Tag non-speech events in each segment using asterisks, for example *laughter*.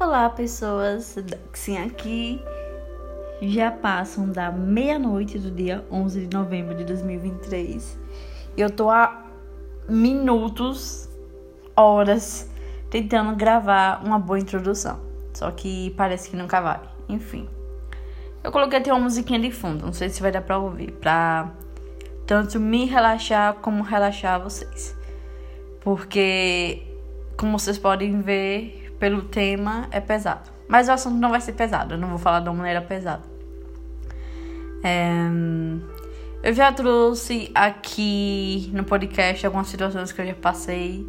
Olá, pessoas. Sim, aqui já passam da meia-noite do dia 11 de novembro de 2023. Eu tô há minutos, horas, tentando gravar uma boa introdução. Só que parece que nunca vai. Enfim. Eu coloquei até uma musiquinha de fundo, não sei se vai dar pra ouvir, pra tanto me relaxar como relaxar vocês. Porque, como vocês podem ver, pelo tema, é pesado. Mas o assunto não vai ser pesado, eu não vou falar de uma maneira pesada. É, eu já trouxe aqui no podcast algumas situações que eu já passei.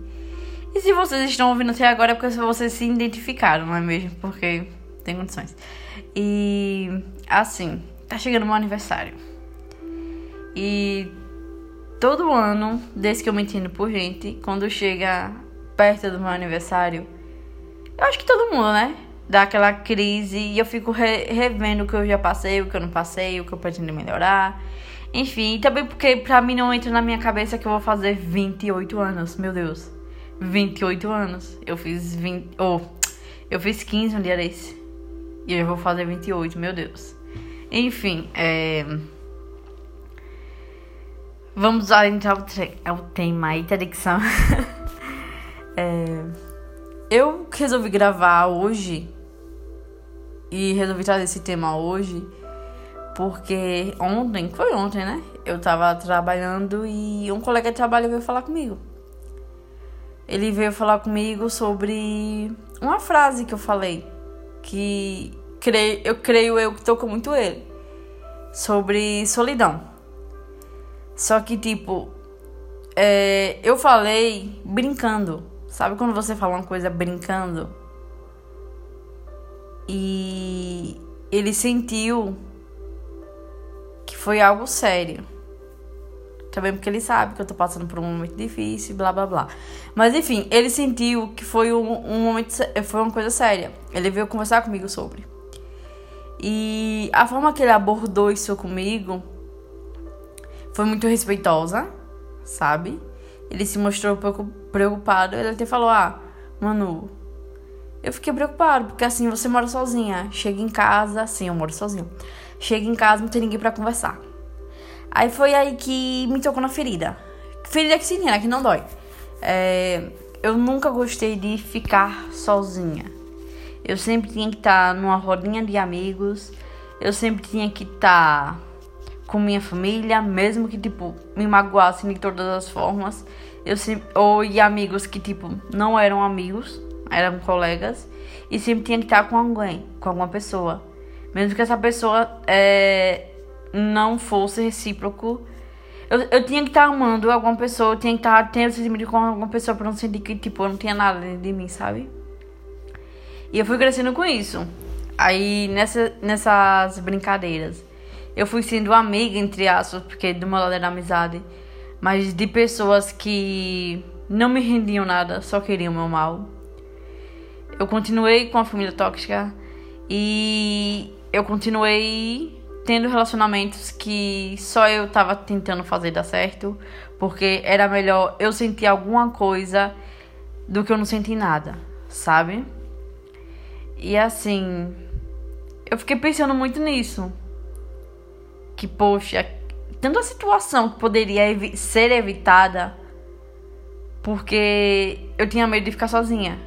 E se vocês estão ouvindo até agora é porque vocês se identificaram, não é mesmo? Porque tem condições. E assim, tá chegando meu aniversário. E todo ano, desde que eu me entendo por gente, quando chega perto do meu aniversário, eu acho que todo mundo, né? Dá aquela crise e eu fico re revendo o que eu já passei, o que eu não passei, o que eu pretendo melhorar. Enfim, também porque pra mim não entra na minha cabeça que eu vou fazer 28 anos. Meu Deus. 28 anos. Eu fiz 20. Oh, eu fiz 15 um dia desse. E eu vou fazer 28, meu Deus. Enfim, é. Vamos entrar ao, tema aí, tá *laughs* é eu resolvi gravar hoje e resolvi trazer esse tema hoje porque ontem, foi ontem, né? Eu tava trabalhando e um colega de trabalho veio falar comigo. Ele veio falar comigo sobre uma frase que eu falei que eu creio eu que tocou muito ele sobre solidão. Só que tipo, é, eu falei brincando Sabe quando você fala uma coisa brincando? E ele sentiu que foi algo sério. Também porque ele sabe que eu tô passando por um momento difícil, blá blá blá. Mas enfim, ele sentiu que foi um, um momento, foi uma coisa séria. Ele veio conversar comigo sobre. E a forma que ele abordou isso comigo foi muito respeitosa, sabe? Ele se mostrou um pouco preocupado. Ele até falou: Ah, Manu, eu fiquei preocupado, porque assim você mora sozinha. Chega em casa, sim, eu moro sozinha. Chega em casa, não tem ninguém para conversar. Aí foi aí que me tocou na ferida. Ferida que sim, né? Que não dói. É, eu nunca gostei de ficar sozinha. Eu sempre tinha que estar numa rodinha de amigos. Eu sempre tinha que estar com minha família, mesmo que, tipo, me magoassem de todas as formas. Eu sempre, ou e amigos que, tipo, não eram amigos, eram colegas. E sempre tinha que estar com alguém, com alguma pessoa. Mesmo que essa pessoa é, não fosse recíproco. Eu, eu tinha que estar amando alguma pessoa, eu tinha que estar tendo sentimento com alguma pessoa pra não sentir que, tipo, eu não tinha nada de mim, sabe? E eu fui crescendo com isso. Aí, nessa, nessas brincadeiras eu fui sendo amiga, entre aspas, porque do meu lado era amizade, mas de pessoas que não me rendiam nada, só queriam meu mal. Eu continuei com a família tóxica e eu continuei tendo relacionamentos que só eu tava tentando fazer dar certo, porque era melhor eu sentir alguma coisa do que eu não sentir nada, sabe? E assim, eu fiquei pensando muito nisso que, poxa, tanta situação que poderia evi ser evitada porque eu tinha medo de ficar sozinha.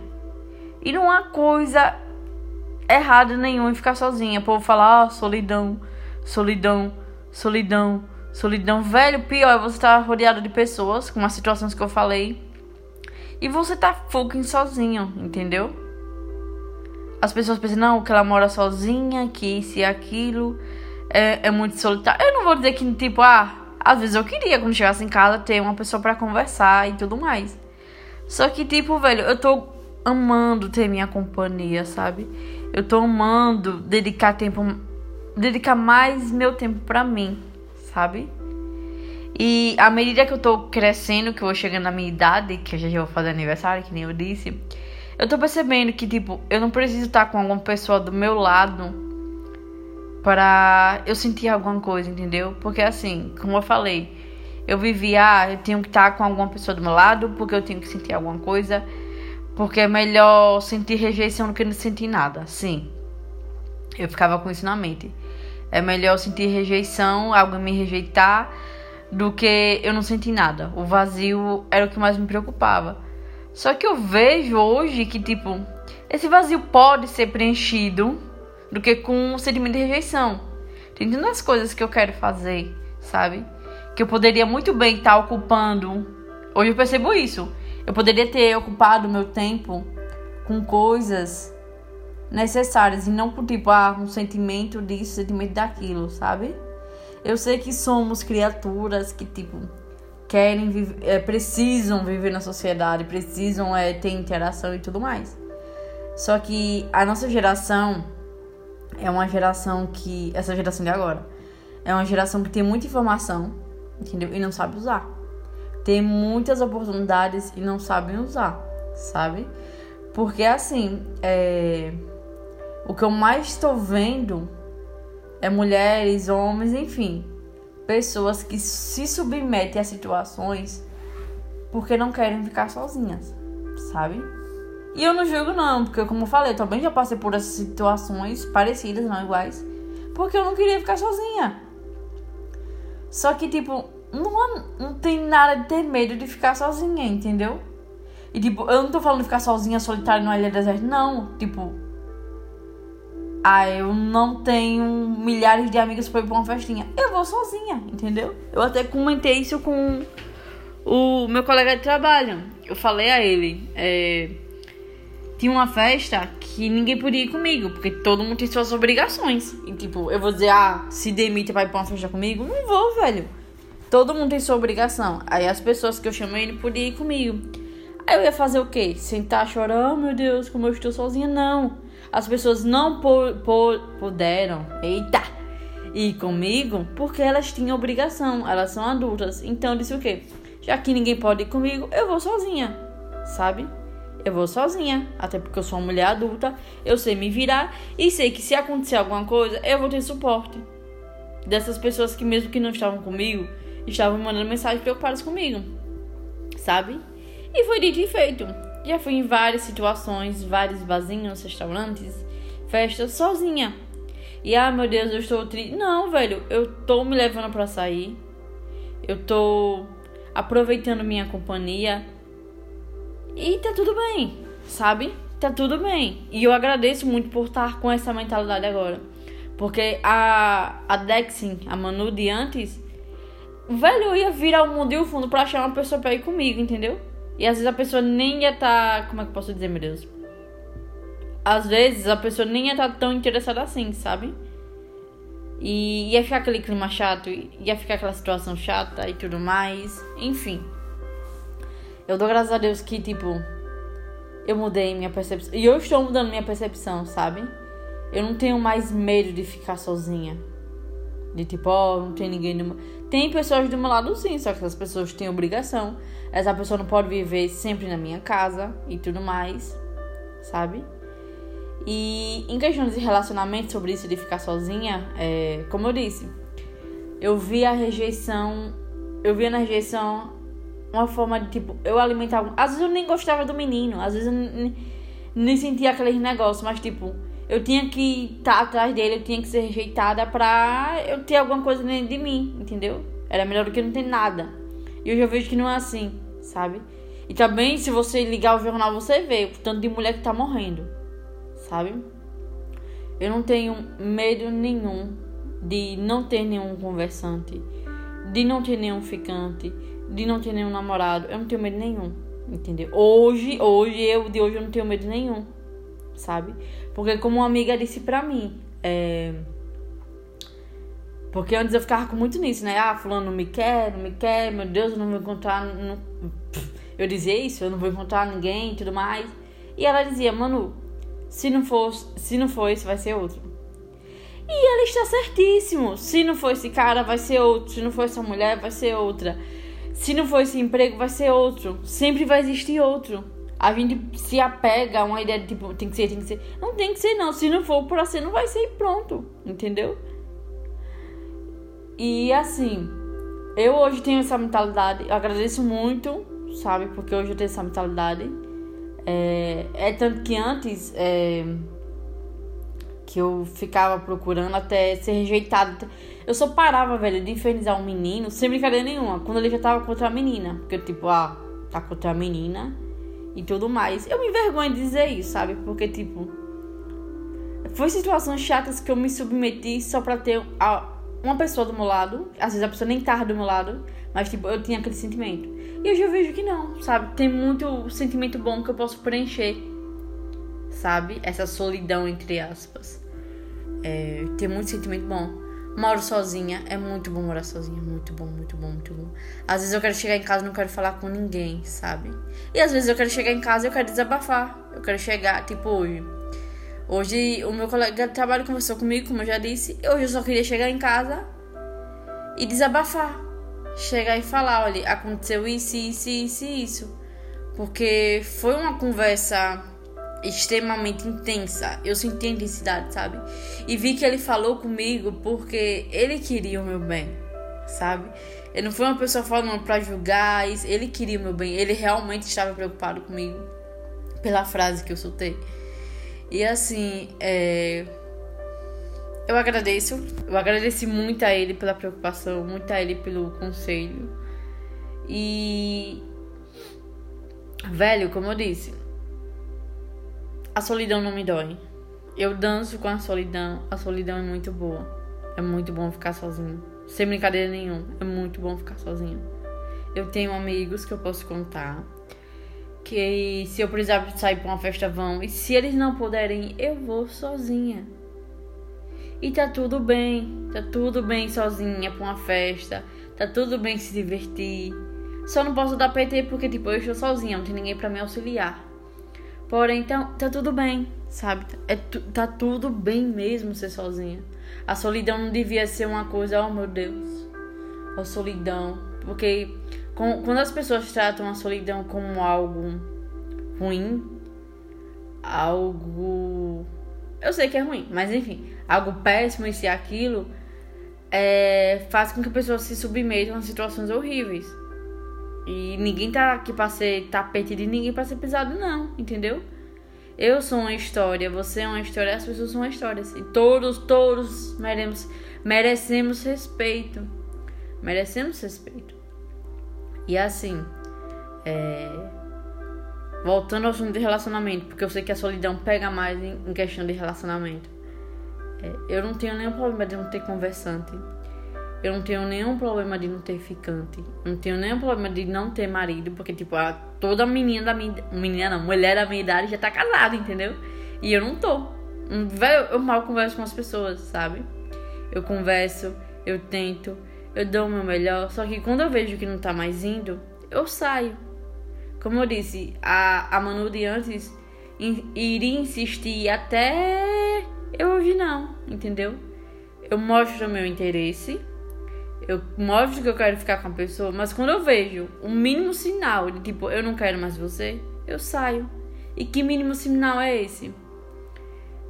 E não há coisa errada nenhuma em ficar sozinha. O povo fala, ah, solidão, solidão, solidão, solidão. Velho, pior é você estar tá rodeado de pessoas, com as situações que eu falei. E você tá fucking sozinho, entendeu? As pessoas pensam, não, que ela mora sozinha, que isso e aquilo é, é muito solitário. Eu não vou dizer que, tipo, ah, às vezes eu queria, quando chegasse em casa, ter uma pessoa para conversar e tudo mais. Só que, tipo, velho, eu tô amando ter minha companhia, sabe? Eu tô amando dedicar tempo, dedicar mais meu tempo para mim, sabe? E à medida que eu tô crescendo, que eu vou chegando na minha idade, que eu já vou fazer aniversário, que nem eu disse, eu tô percebendo que, tipo, eu não preciso estar com alguma pessoa do meu lado para eu sentir alguma coisa, entendeu? Porque assim, como eu falei, eu vivia, ah, eu tenho que estar com alguma pessoa do meu lado porque eu tenho que sentir alguma coisa, Porque é melhor sentir rejeição do que não sentir nada. Sim. Eu ficava com isso na mente. É melhor sentir rejeição, alguém me rejeitar, do que eu não sentir nada. O vazio era o que mais me preocupava. Só que eu vejo hoje que, tipo, esse vazio pode ser preenchido do que com o sentimento de rejeição. Tem tantas coisas que eu quero fazer, sabe? Que eu poderia muito bem estar ocupando. Hoje eu percebo isso. Eu poderia ter ocupado meu tempo com coisas necessárias e não por tipo, ah, um sentimento disso, sentimento daquilo, sabe? Eu sei que somos criaturas que, tipo, querem viver, é, precisam viver na sociedade, precisam é, ter interação e tudo mais. Só que a nossa geração é uma geração que. Essa geração de agora. É uma geração que tem muita informação, entendeu? E não sabe usar. Tem muitas oportunidades e não sabem usar, sabe? Porque assim, é o que eu mais estou vendo é mulheres, homens, enfim, pessoas que se submetem a situações porque não querem ficar sozinhas, sabe? E eu não julgo não, porque como eu falei, eu também já passei por essas situações parecidas, não iguais, porque eu não queria ficar sozinha. Só que tipo, não, não tem nada de ter medo de ficar sozinha, entendeu? E tipo, eu não tô falando de ficar sozinha, solitária numa ilha deserta, não. Tipo, ah, eu não tenho milhares de amigos para ir pra uma festinha. Eu vou sozinha, entendeu? Eu até comentei isso com o meu colega de trabalho. Eu falei a ele, é, tinha uma festa que ninguém podia ir comigo, porque todo mundo tem suas obrigações. E tipo, eu vou dizer, ah, se demite ir pra uma festa comigo? Não vou, velho. Todo mundo tem sua obrigação. Aí as pessoas que eu chamei não podiam ir comigo. Aí eu ia fazer o quê? Sentar chorando, oh, meu Deus, como eu estou sozinha? Não as pessoas não puderam, eita, ir comigo porque elas tinham obrigação, elas são adultas. Então eu disse o quê? Já que ninguém pode ir comigo, eu vou sozinha, sabe? Eu vou sozinha, até porque eu sou uma mulher adulta, eu sei me virar e sei que se acontecer alguma coisa, eu vou ter suporte dessas pessoas que mesmo que não estavam comigo, estavam mandando mensagens preocupadas comigo, sabe? E foi dito e feito. Já fui em várias situações, vários vasinhos, restaurantes, festas, sozinha. E ah, meu Deus, eu estou triste. Não, velho, eu tô me levando para sair. Eu tô aproveitando minha companhia. E tá tudo bem, sabe? Tá tudo bem. E eu agradeço muito por estar com essa mentalidade agora. Porque a, a Dexin, a Manu de antes, velho, eu ia virar o mundo e o fundo pra achar uma pessoa pra ir comigo, entendeu? E às vezes a pessoa nem ia. Tá, como é que eu posso dizer, meu Deus? Às vezes a pessoa nem ia tá tão interessada assim, sabe? E ia ficar aquele clima chato, ia ficar aquela situação chata e tudo mais. Enfim. Eu dou graças a Deus que, tipo, eu mudei minha percepção. E eu estou mudando minha percepção, sabe? Eu não tenho mais medo de ficar sozinha. De tipo, ó, oh, não tem ninguém no Tem pessoas do meu lado sim, só que essas pessoas têm obrigação. Essa pessoa não pode viver sempre na minha casa e tudo mais, sabe? E em questões de relacionamento, sobre isso de ficar sozinha, é, como eu disse, eu vi a rejeição, eu via na rejeição uma forma de tipo, eu alimentava. Às vezes eu nem gostava do menino, às vezes eu nem, sentia aqueles negócios, mas tipo, eu tinha que estar tá atrás dele, eu tinha que ser rejeitada pra eu ter alguma coisa dentro de mim, entendeu? Era melhor do que não ter nada. E eu vejo que não é assim, sabe? E também, se você ligar o jornal, você vê o tanto de mulher que tá morrendo, sabe? Eu não tenho medo nenhum de não ter nenhum conversante, de não ter nenhum ficante, de não ter nenhum namorado. Eu não tenho medo nenhum, entendeu? Hoje, hoje, eu de hoje eu não tenho medo nenhum sabe? Porque como uma amiga disse pra mim, é... Porque antes eu ficava com muito nisso, né? Ah, fulano não me quer, não me quer, meu Deus, eu não vou encontrar... Não... Eu dizia isso, eu não vou encontrar ninguém e tudo mais. E ela dizia, Manu, se não for, se não for esse, vai ser outro. E ela está certíssimo. Se não for esse cara, vai ser outro. Se não for essa mulher, vai ser outra. Se não for esse emprego, vai ser outro. Sempre vai existir outro. A gente se apega a uma ideia de tipo, tem que ser, tem que ser. Não tem que ser, não. Se não for pra ser, não vai ser e pronto. Entendeu? E assim, eu hoje tenho essa mentalidade. Eu agradeço muito, sabe? Porque hoje eu tenho essa mentalidade. É, é tanto que antes é, que eu ficava procurando até ser rejeitado. Eu só parava, velho, de infernizar um menino, sem brincadeira nenhuma, quando ele já tava contra a menina. Porque, tipo, ah, tá contra a menina e tudo mais. Eu me envergonho de dizer isso, sabe? Porque, tipo, foi situações chatas que eu me submeti só pra ter uma pessoa do meu lado. Às vezes a pessoa nem tava do meu lado, mas, tipo, eu tinha aquele sentimento. E hoje eu vejo que não, sabe? Tem muito sentimento bom que eu posso preencher, sabe? Essa solidão, entre aspas. É, tem muito sentimento bom. Moro sozinha, é muito bom morar sozinha, muito bom, muito bom, muito bom. Às vezes eu quero chegar em casa e não quero falar com ninguém, sabe? E às vezes eu quero chegar em casa e eu quero desabafar. Eu quero chegar, tipo, hoje. Hoje o meu colega de trabalho conversou comigo, como eu já disse. Hoje eu só queria chegar em casa e desabafar. Chegar e falar, olha, aconteceu isso, isso, isso, isso. Porque foi uma conversa extremamente intensa. Eu senti a intensidade, sabe? E vi que ele falou comigo porque ele queria o meu bem, sabe? Ele não foi uma pessoa falando para julgar, ele queria o meu bem. Ele realmente estava preocupado comigo pela frase que eu soltei. E assim, é... eu agradeço. Eu agradeci muito a ele pela preocupação, muito a ele pelo conselho. E. Velho, como eu disse, a solidão não me dói. Eu danço com a solidão. A solidão é muito boa. É muito bom ficar sozinho. Sem brincadeira nenhuma. É muito bom ficar sozinho. Eu tenho amigos que eu posso contar. Que se eu precisar sair pra uma festa, vão. E se eles não puderem, eu vou sozinha. E tá tudo bem. Tá tudo bem sozinha pra uma festa. Tá tudo bem se divertir. Só não posso dar PT porque, tipo, eu estou sozinha. Não tem ninguém para me auxiliar. Porém, então, tá tudo bem, sabe? É, tá tudo bem mesmo ser sozinha. A solidão não devia ser uma coisa, oh meu Deus, a solidão. Porque com, quando as pessoas tratam a solidão como algo ruim, algo. Eu sei que é ruim, mas enfim, algo péssimo e se aquilo, é, faz com que a pessoa se submetam a situações horríveis. E ninguém tá aqui pra ser tapete de ninguém pra ser pisado, não, entendeu? Eu sou uma história, você é uma história, as pessoas são uma história. E todos, todos merecemos, merecemos respeito. Merecemos respeito. E assim, é... voltando ao assunto de relacionamento, porque eu sei que a solidão pega mais em questão de relacionamento. É, eu não tenho nenhum problema de não ter conversante. Eu não tenho nenhum problema de não ter ficante. Não tenho nenhum problema de não ter marido, porque, tipo, a, toda menina da minha. Menina não, mulher da minha idade já tá casada, entendeu? E eu não tô. Velho, eu mal converso com as pessoas, sabe? Eu converso, eu tento, eu dou o meu melhor. Só que quando eu vejo que não tá mais indo, eu saio. Como eu disse, a, a Manu de antes iria insistir até eu hoje não, entendeu? Eu mostro o meu interesse eu mostro que eu quero ficar com a pessoa, mas quando eu vejo um mínimo sinal de tipo, eu não quero mais você, eu saio. E que mínimo sinal é esse?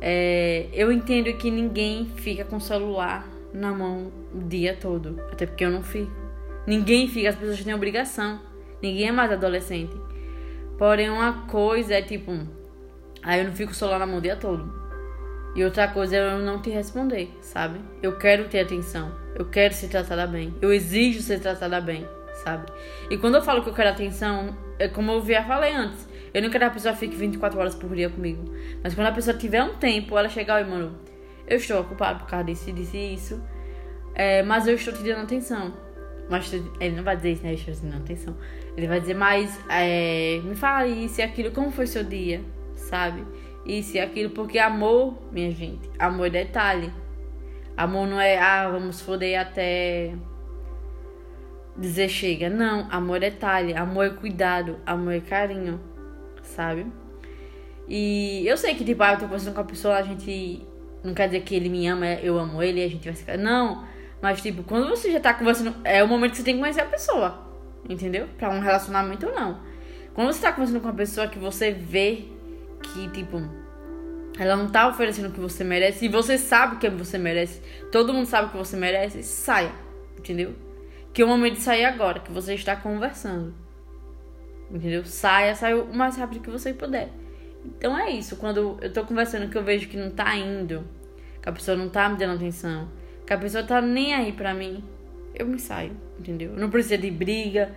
É, eu entendo que ninguém fica com o celular na mão o dia todo. Até porque eu não fico. Ninguém fica, as pessoas têm obrigação. Ninguém é mais adolescente. Porém, uma coisa é tipo, aí eu não fico com o celular na mão o dia todo. E outra coisa é eu não te responder, sabe? Eu quero ter atenção. Eu quero ser tratada bem. Eu exijo ser tratada bem, sabe? E quando eu falo que eu quero atenção, é como eu já falei antes. Eu não quero que a pessoa fique 24 horas por dia comigo. Mas quando a pessoa tiver um tempo, ela chegar e, mano, eu estou ocupado por causa disso, disso e isso. É, mas eu estou te dando atenção. Mas ele não vai dizer isso, né? Eu estou te dando atenção. Ele vai dizer, mas é, me fala isso e aquilo, como foi seu dia, sabe? isso e aquilo, porque amor, minha gente, amor é detalhe. Amor não é, ah, vamos foder até dizer chega. Não, amor é detalhe, amor é cuidado, amor é carinho, sabe? E eu sei que, tipo, ah, eu tô conversando com a pessoa, a gente. Não quer dizer que ele me ama, eu amo ele, a gente vai ficar. Não, mas, tipo, quando você já tá conversando, é o momento que você tem que conhecer a pessoa, entendeu? Pra um relacionamento ou não. Quando você tá conversando com uma pessoa que você vê que, tipo, ela não tá oferecendo o que você merece e você sabe o que você merece, todo mundo sabe o que você merece, saia, entendeu? Que é o momento de sair agora, que você está conversando. Entendeu? Saia, saia o mais rápido que você puder. Então é isso. Quando eu tô conversando que eu vejo que não tá indo, que a pessoa não tá me dando atenção, que a pessoa tá nem aí pra mim, eu me saio, entendeu? Não precisa de briga.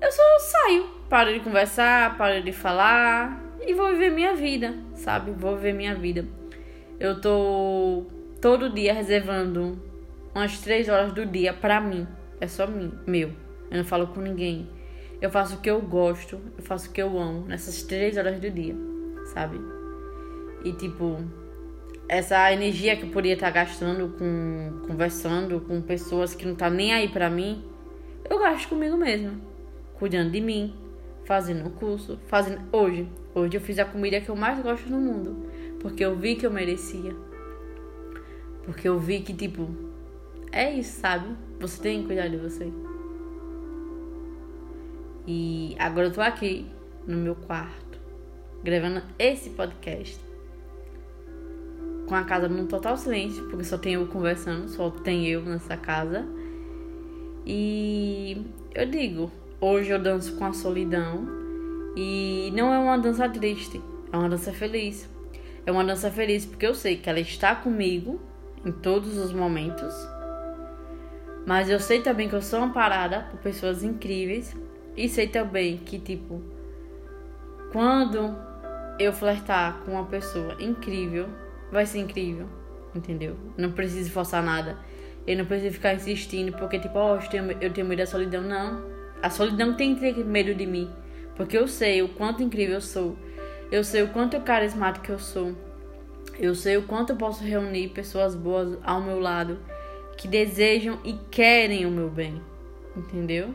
Eu só saio, paro de conversar, paro de falar e vou viver minha vida, sabe? Vou viver minha vida. Eu tô todo dia reservando umas três horas do dia pra mim. É só mim, meu. Eu não falo com ninguém. Eu faço o que eu gosto, eu faço o que eu amo nessas três horas do dia, sabe? E tipo, essa energia que eu poderia estar gastando com conversando com pessoas que não tá nem aí para mim, eu gasto comigo mesma, cuidando de mim, fazendo um curso, fazendo hoje, hoje eu fiz a comida que eu mais gosto no mundo, porque eu vi que eu merecia. Porque eu vi que tipo, é isso, sabe? Você tem que cuidar de você. E agora eu tô aqui no meu quarto, gravando esse podcast. Com a casa num total silêncio, porque só tem eu conversando, só tem eu nessa casa. E eu digo, hoje eu danço com a solidão. E não é uma dança triste, é uma dança feliz. É uma dança feliz porque eu sei que ela está comigo em todos os momentos. Mas eu sei também que eu sou amparada por pessoas incríveis e sei também que, tipo, quando eu flertar com uma pessoa incrível, vai ser incrível, entendeu? Não preciso forçar nada. Eu não preciso ficar insistindo, porque, tipo, oh, eu tenho, eu tenho medo da solidão. Não. A solidão tem que ter medo de mim. Porque eu sei o quanto incrível eu sou. Eu sei o quanto carismático eu sou. Eu sei o quanto eu posso reunir pessoas boas ao meu lado que desejam e querem o meu bem. Entendeu?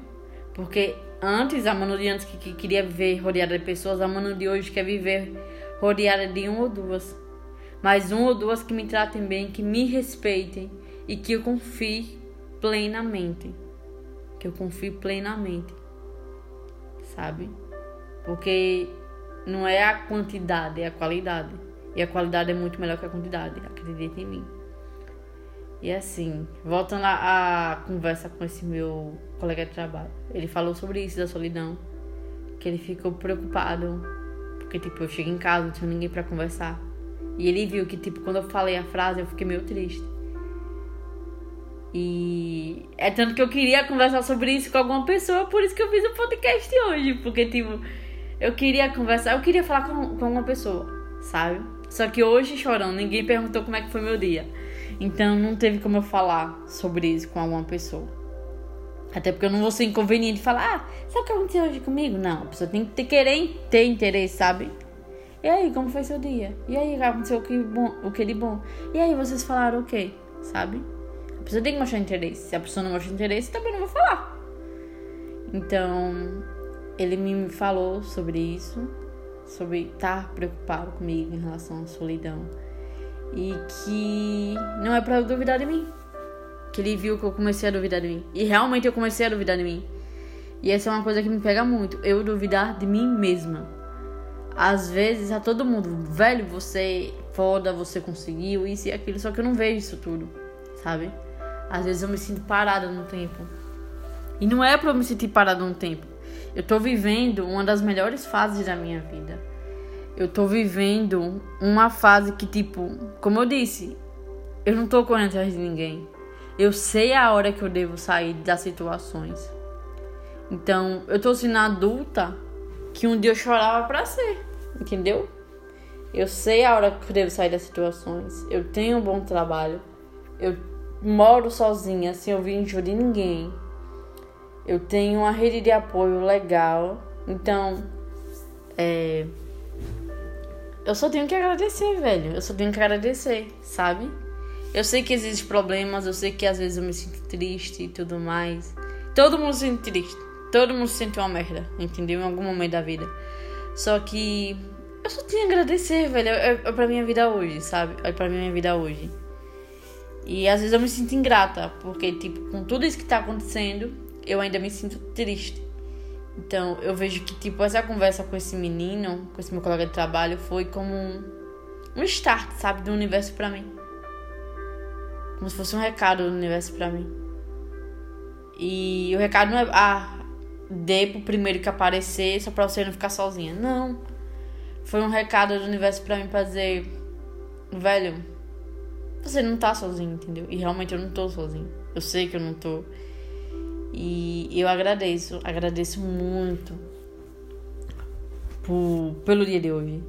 Porque Antes, a Manu de antes que, que queria viver rodeada de pessoas, a Manu de hoje quer viver rodeada de um ou duas. Mas um ou duas que me tratem bem, que me respeitem e que eu confie plenamente. Que eu confie plenamente. Sabe? Porque não é a quantidade, é a qualidade. E a qualidade é muito melhor que a quantidade. Acredite em mim. E assim, voltando à conversa com esse meu colega de trabalho. Ele falou sobre isso, da solidão. Que ele ficou preocupado. Porque, tipo, eu cheguei em casa, não tinha ninguém para conversar. E ele viu que, tipo, quando eu falei a frase, eu fiquei meio triste. E é tanto que eu queria conversar sobre isso com alguma pessoa, por isso que eu fiz o podcast hoje. Porque, tipo, eu queria conversar, eu queria falar com, com alguma pessoa, sabe? Só que hoje, chorando, ninguém perguntou como é que foi meu dia. Então não teve como eu falar sobre isso com alguma pessoa. Até porque eu não vou ser inconveniente falar, ah, sabe o que aconteceu hoje comigo? Não, a pessoa tem que ter, querer ter interesse, sabe? E aí, como foi seu dia? E aí, aconteceu o que, bom, o que de bom? E aí, vocês falaram o quê? Sabe? A pessoa tem que mostrar interesse. Se a pessoa não mostra interesse, também não vou falar. Então, ele me falou sobre isso, sobre estar preocupado comigo em relação à solidão. E que não é pra duvidar de mim que ele viu que eu comecei a duvidar de mim. E realmente eu comecei a duvidar de mim. E essa é uma coisa que me pega muito. Eu duvidar de mim mesma. Às vezes a todo mundo, velho, você foda, você conseguiu isso e aquilo, só que eu não vejo isso tudo, sabe? Às vezes eu me sinto parada no tempo. E não é pra eu me sentir parada no tempo. Eu tô vivendo uma das melhores fases da minha vida. Eu tô vivendo uma fase que, tipo, como eu disse, eu não tô correndo atrás de ninguém. Eu sei a hora que eu devo sair das situações. Então, eu tô sendo adulta que um dia eu chorava pra ser, entendeu? Eu sei a hora que eu devo sair das situações. Eu tenho um bom trabalho. Eu moro sozinha, sem ouvir de ninguém. Eu tenho uma rede de apoio legal. Então, é. Eu só tenho que agradecer, velho. Eu só tenho que agradecer, sabe? Eu sei que existem problemas, eu sei que às vezes eu me sinto triste e tudo mais. Todo mundo se sente triste. Todo mundo se sente uma merda, entendeu? Em algum momento da vida. Só que eu só tenho a agradecer, velho. É, é pra minha vida hoje, sabe? É pra minha vida hoje. E às vezes eu me sinto ingrata, porque, tipo, com tudo isso que tá acontecendo, eu ainda me sinto triste. Então, eu vejo que, tipo, essa conversa com esse menino, com esse meu colega de trabalho, foi como um, um start, sabe, do universo para mim. Como se fosse um recado do universo para mim. E o recado não é. Ah, dê pro primeiro que aparecer só pra você não ficar sozinha. Não. Foi um recado do universo pra mim pra dizer, velho, você não tá sozinho, entendeu? E realmente eu não tô sozinho. Eu sei que eu não tô. E eu agradeço, agradeço muito por, pelo dia de hoje.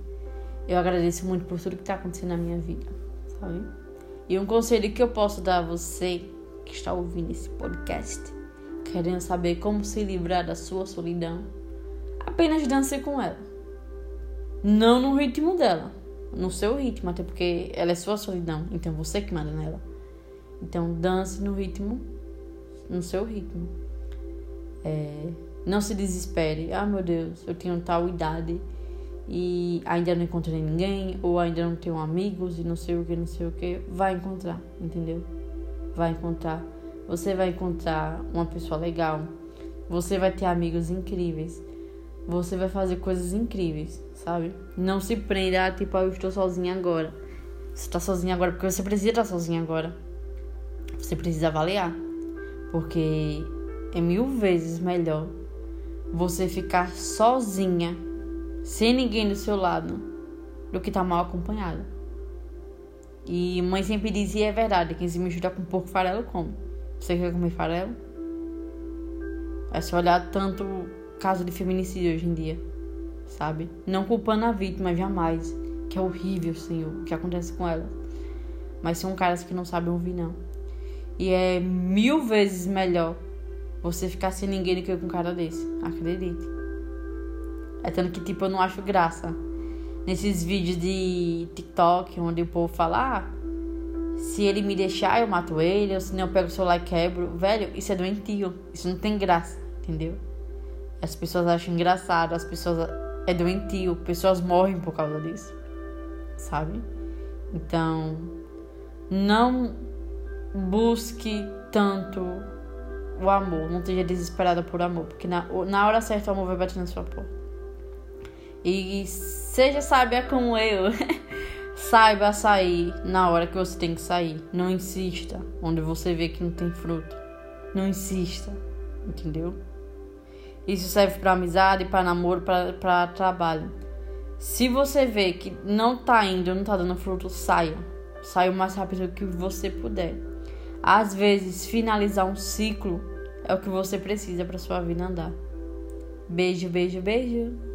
Eu agradeço muito por tudo que tá acontecendo na minha vida, sabe? E um conselho que eu posso dar a você que está ouvindo esse podcast, querendo saber como se livrar da sua solidão, apenas dance com ela. Não no ritmo dela, no seu ritmo, até porque ela é sua solidão, então você que manda nela. Então dance no ritmo, no seu ritmo. É, não se desespere. Ah, meu Deus, eu tenho tal idade e ainda não encontrei ninguém, ou ainda não tenho amigos e não sei o que, não sei o que. Vai encontrar, entendeu? Vai encontrar. Você vai encontrar uma pessoa legal. Você vai ter amigos incríveis. Você vai fazer coisas incríveis, sabe? Não se prenda, tipo, ah, eu estou sozinha agora. Você está sozinha agora porque você precisa estar sozinha agora. Você precisa avaliar. Porque é mil vezes melhor você ficar sozinha, sem ninguém do seu lado, do que estar tá mal acompanhada. E mãe sempre dizia, é verdade, quem se mistura com porco farelo come. Você quer comer farelo? É só olhar tanto caso de feminicídio hoje em dia, sabe? Não culpando a vítima, jamais. Que é horrível, Senhor, o que acontece com ela. Mas são caras que não sabem ouvir, não. E é mil vezes melhor você ficar sem ninguém do que com um cara desse. Acredite. É tanto que, tipo, eu não acho graça. Nesses vídeos de TikTok, onde o povo fala, ah, se ele me deixar, eu mato ele, ou se não, eu pego o celular e quebro. Velho, isso é doentio. Isso não tem graça, entendeu? As pessoas acham engraçado, as pessoas. É doentio, pessoas morrem por causa disso. Sabe? Então, não busque tanto o amor, não esteja desesperada por amor, porque na, na hora certa o amor vai bater na sua porta. E seja sábia como eu, *laughs* saiba sair na hora que você tem que sair. Não insista onde você vê que não tem fruto. Não insista, entendeu? Isso serve para amizade, para namoro, para trabalho. Se você vê que não tá indo, não tá dando fruto, saia. Saia o mais rápido que você puder. Às vezes, finalizar um ciclo é o que você precisa para sua vida andar. Beijo, beijo, beijo.